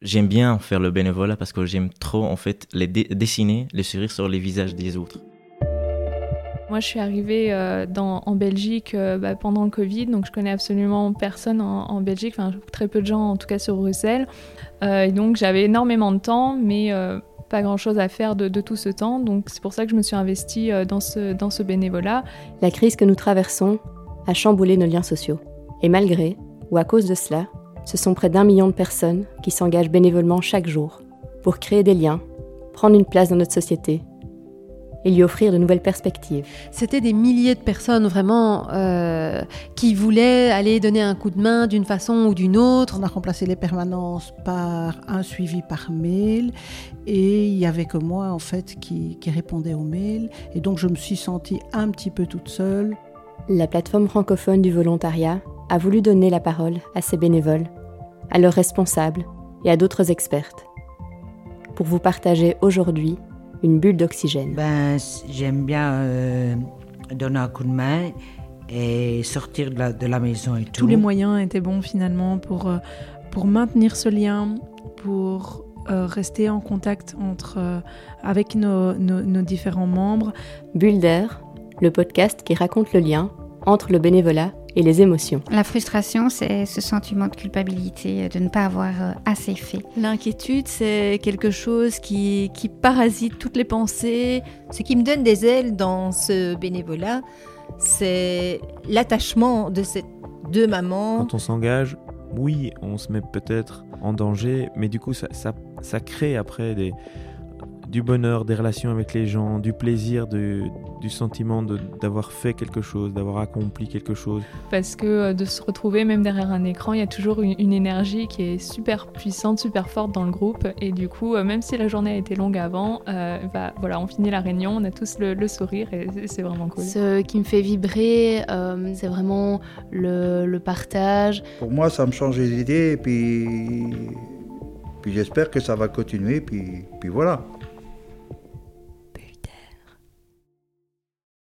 J'aime bien faire le bénévolat parce que j'aime trop en fait les dessiner les sourires sur les visages des autres. Moi, je suis arrivée euh, dans, en Belgique euh, bah, pendant le Covid, donc je connais absolument personne en, Belgique, enfin très peu de gens en tout cas sur Bruxelles. Euh, et donc j'avais énormément de temps, mais pas grand-chose à faire de, de, tout ce temps. Donc c'est pour ça que je me suis investie dans, ce, dans ce bénévolat. La crise que nous traversons a chamboulé nos liens sociaux. Et malgré, ou à cause de cela, ce sont près d'un million de personnes qui s'engagent bénévolement chaque jour pour créer des liens, prendre une place dans notre société et lui offrir de nouvelles perspectives. C'était des milliers de personnes vraiment euh, qui voulaient aller donner un coup de main d'une façon ou d'une autre. On a remplacé les permanences par un suivi par mail et il y avait que moi en fait qui, qui répondais aux mails et donc je me suis sentie un petit peu toute seule. La plateforme francophone du volontariat a voulu donner la parole à ces bénévoles à leurs responsables et à d'autres expertes pour vous partager aujourd'hui une bulle d'oxygène. Ben, j'aime bien euh, donner un coup de main et sortir de la, de la, maison et tout. Tous les moyens étaient bons finalement pour, euh, pour maintenir ce lien, pour euh, rester en contact entre, avec nos, nos, nos différents membres. Bulle d'air, le podcast qui raconte le lien entre le bénévolat et les émotions. La frustration, c'est ce sentiment de culpabilité, de ne pas avoir euh, assez fait. L'inquiétude, c'est quelque chose qui, qui parasite toutes les pensées. Ce qui me donne des ailes dans ce bénévolat, c'est l'attachement de ces deux mamans. Quand on s'engage, oui, on se met peut-être en danger, mais du coup, ça, ça, ça crée après des, du bonheur, des relations avec les gens, du plaisir, du sentiment d'avoir fait quelque chose, d'avoir accompli quelque chose. Parce que euh, de se retrouver même derrière un écran, il y a toujours une, énergie qui est super puissante, super forte dans le groupe. Et du coup, euh, même si la journée a été longue avant, euh, bah, voilà, on finit la réunion, on a tous le, sourire et c'est vraiment cool. Ce qui me fait vibrer, c'est vraiment le, le partage. Pour moi, ça me change les idées et puis, puis j'espère que ça va continuer. Puis, puis voilà.